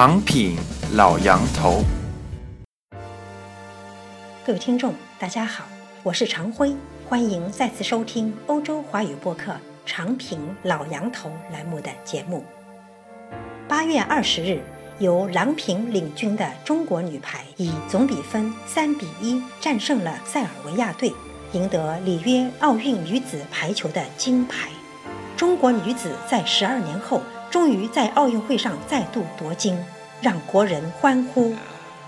长品老杨头，各位听众，大家好，我是常辉，欢迎再次收听欧洲华语播客长品老杨头栏目的节目。八月二十日，由郎平领军的中国女排以总比分三比一战胜了塞尔维亚队，赢得里约奥运女子排球的金牌。中国女子在十二年后。终于在奥运会上再度夺金，让国人欢呼。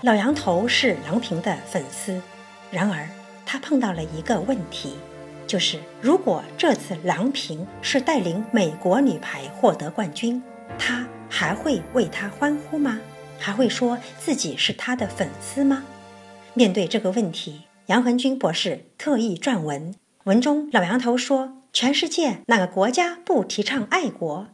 老杨头是郎平的粉丝，然而他碰到了一个问题，就是如果这次郎平是带领美国女排获得冠军，他还会为她欢呼吗？还会说自己是她的粉丝吗？面对这个问题，杨恒军博士特意撰文，文中老杨头说：全世界哪个国家不提倡爱国？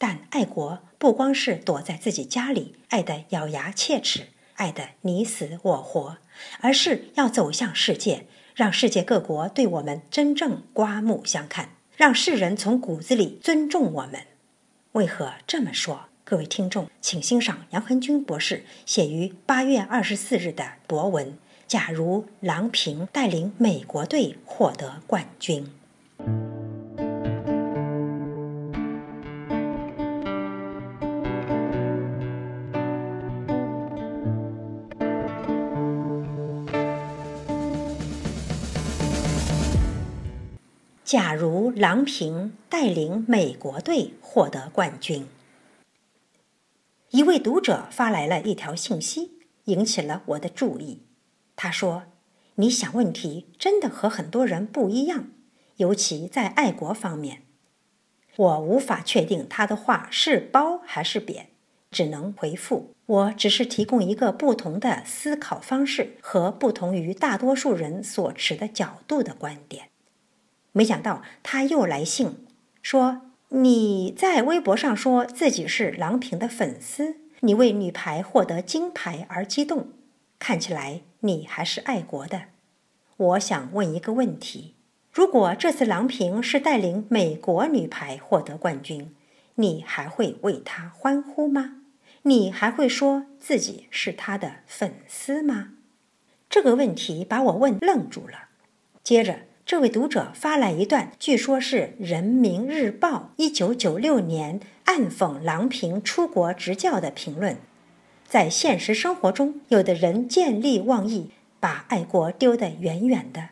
但爱国不光是躲在自己家里，爱得咬牙切齿，爱得你死我活，而是要走向世界，让世界各国对我们真正刮目相看，让世人从骨子里尊重我们。为何这么说？各位听众，请欣赏杨恒军博士写于八月二十四日的博文：假如郎平带领美国队获得冠军。假如郎平带领美国队获得冠军，一位读者发来了一条信息，引起了我的注意。他说：“你想问题真的和很多人不一样，尤其在爱国方面。”我无法确定他的话是褒还是贬，只能回复：我只是提供一个不同的思考方式和不同于大多数人所持的角度的观点。没想到他又来信，说你在微博上说自己是郎平的粉丝，你为女排获得金牌而激动，看起来你还是爱国的。我想问一个问题：如果这次郎平是带领美国女排获得冠军，你还会为她欢呼吗？你还会说自己是她的粉丝吗？这个问题把我问愣住了。接着。这位读者发来一段，据说是《人民日报》一九九六年暗讽郎平出国执教的评论。在现实生活中，有的人见利忘义，把爱国丢得远远的。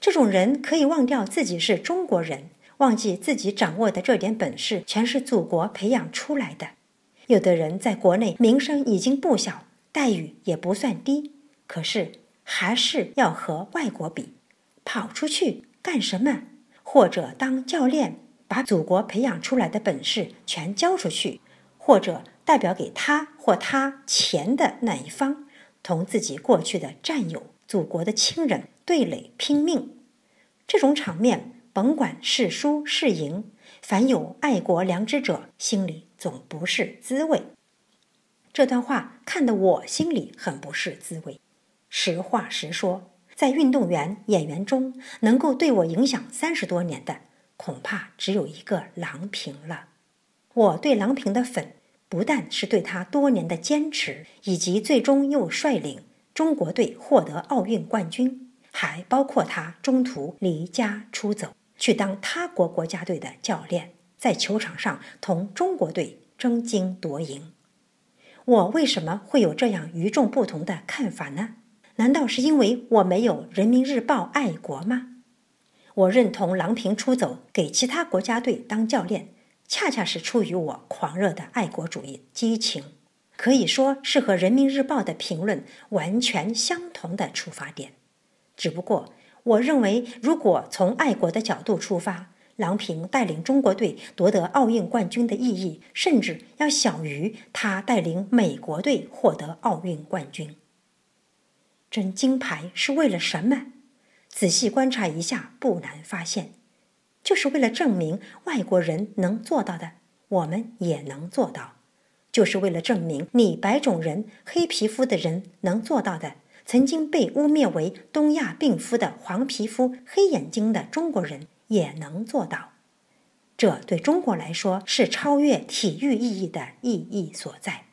这种人可以忘掉自己是中国人，忘记自己掌握的这点本事全是祖国培养出来的。有的人在国内名声已经不小，待遇也不算低，可是还是要和外国比。跑出去干什么？或者当教练，把祖国培养出来的本事全交出去；或者代表给他或他钱的那一方，同自己过去的战友、祖国的亲人对垒拼命。这种场面，甭管是输是赢，凡有爱国良知者，心里总不是滋味。这段话看得我心里很不是滋味。实话实说。在运动员、演员中，能够对我影响三十多年的，恐怕只有一个郎平了。我对郎平的粉，不但是对他多年的坚持，以及最终又率领中国队获得奥运冠军，还包括他中途离家出走，去当他国国家队的教练，在球场上同中国队争金夺银。我为什么会有这样与众不同的看法呢？难道是因为我没有《人民日报》爱国吗？我认同郎平出走给其他国家队当教练，恰恰是出于我狂热的爱国主义激情，可以说是和《人民日报》的评论完全相同的出发点。只不过，我认为如果从爱国的角度出发，郎平带领中国队夺得奥运冠军的意义，甚至要小于他带领美国队获得奥运冠军。争金牌是为了什么？仔细观察一下，不难发现，就是为了证明外国人能做到的，我们也能做到；就是为了证明你白种人、黑皮肤的人能做到的，曾经被污蔑为东亚病夫的黄皮肤、黑眼睛的中国人也能做到。这对中国来说是超越体育意义的意义所在。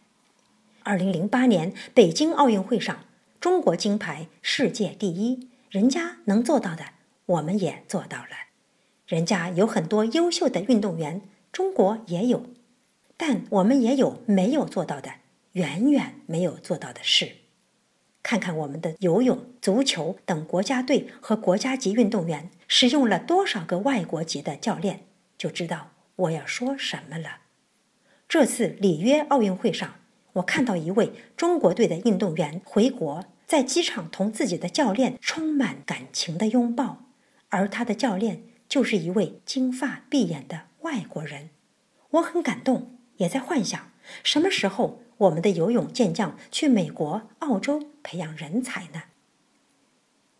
二零零八年北京奥运会上，中国金牌世界第一，人家能做到的，我们也做到了。人家有很多优秀的运动员，中国也有，但我们也有没有做到的，远远没有做到的事。看看我们的游泳、足球等国家队和国家级运动员使用了多少个外国籍的教练，就知道我要说什么了。这次里约奥运会上。我看到一位中国队的运动员回国，在机场同自己的教练充满感情的拥抱，而他的教练就是一位金发碧眼的外国人。我很感动，也在幻想什么时候我们的游泳健将去美国、澳洲培养人才呢？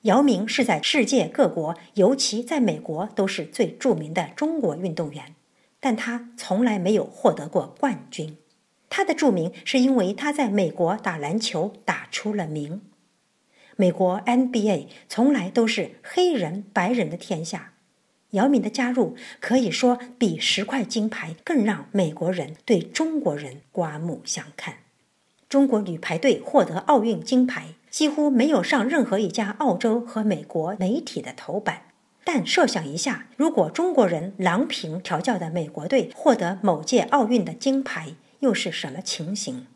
姚明是在世界各国，尤其在美国都是最著名的中国运动员，但他从来没有获得过冠军。他的著名是因为他在美国打篮球打出了名。美国 NBA 从来都是黑人白人的天下，姚明的加入可以说比十块金牌更让美国人对中国人刮目相看。中国女排队获得奥运金牌，几乎没有上任何一家澳洲和美国媒体的头版。但设想一下，如果中国人郎平调教的美国队获得某届奥运的金牌，又是什么情形？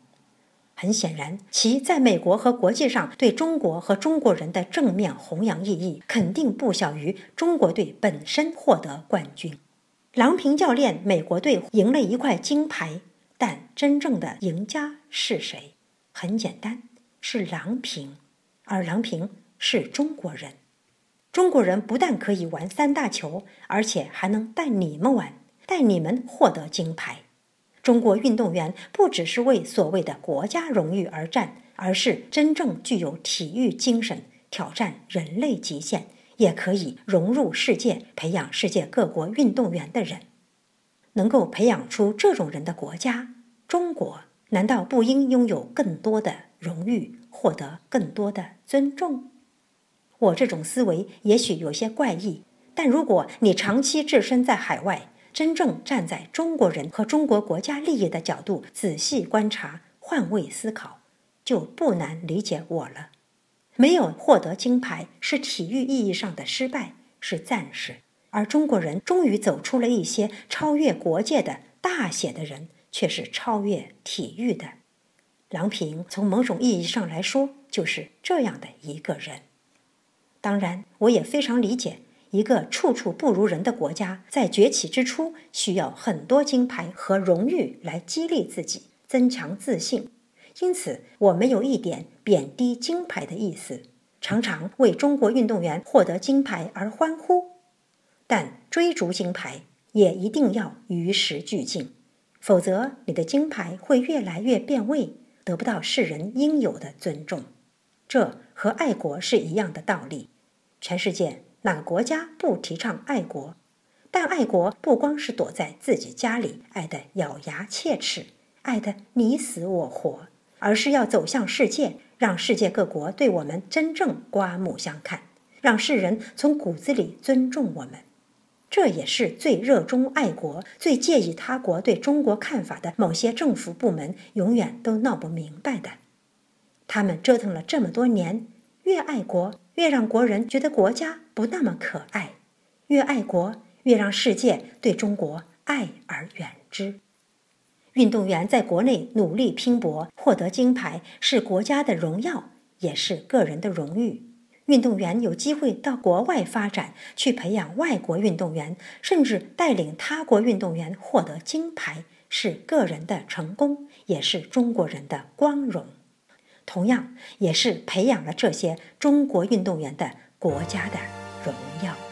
很显然，其在美国和国际上对中国和中国人的正面弘扬意义，肯定不小于中国队本身获得冠军。郎平教练美国队赢了一块金牌，但真正的赢家是谁？很简单，是郎平，而郎平是中国人。中国人不但可以玩三大球，而且还能带你们玩，带你们获得金牌。中国运动员不只是为所谓的国家荣誉而战，而是真正具有体育精神、挑战人类极限，也可以融入世界、培养世界各国运动员的人。能够培养出这种人的国家，中国难道不应拥有更多的荣誉，获得更多的尊重？我这种思维也许有些怪异，但如果你长期置身在海外，真正站在中国人和中国国家利益的角度仔细观察、换位思考，就不难理解我了。没有获得金牌是体育意义上的失败，是暂时；而中国人终于走出了一些超越国界的大写的人，却是超越体育的。郎平从某种意义上来说，就是这样的一个人。当然，我也非常理解。一个处处不如人的国家，在崛起之初需要很多金牌和荣誉来激励自己、增强自信。因此，我没有一点贬低金牌的意思，常常为中国运动员获得金牌而欢呼。但追逐金牌也一定要与时俱进，否则你的金牌会越来越变味，得不到世人应有的尊重。这和爱国是一样的道理。全世界。哪个国家不提倡爱国？但爱国不光是躲在自己家里爱得咬牙切齿、爱得你死我活，而是要走向世界，让世界各国对我们真正刮目相看，让世人从骨子里尊重我们。这也是最热衷爱国、最介意他国对中国看法的某些政府部门永远都闹不明白的。他们折腾了这么多年，越爱国。越让国人觉得国家不那么可爱，越爱国越让世界对中国爱而远之。运动员在国内努力拼搏，获得金牌是国家的荣耀，也是个人的荣誉。运动员有机会到国外发展，去培养外国运动员，甚至带领他国运动员获得金牌，是个人的成功，也是中国人的光荣。同样，也是培养了这些中国运动员的国家的荣耀。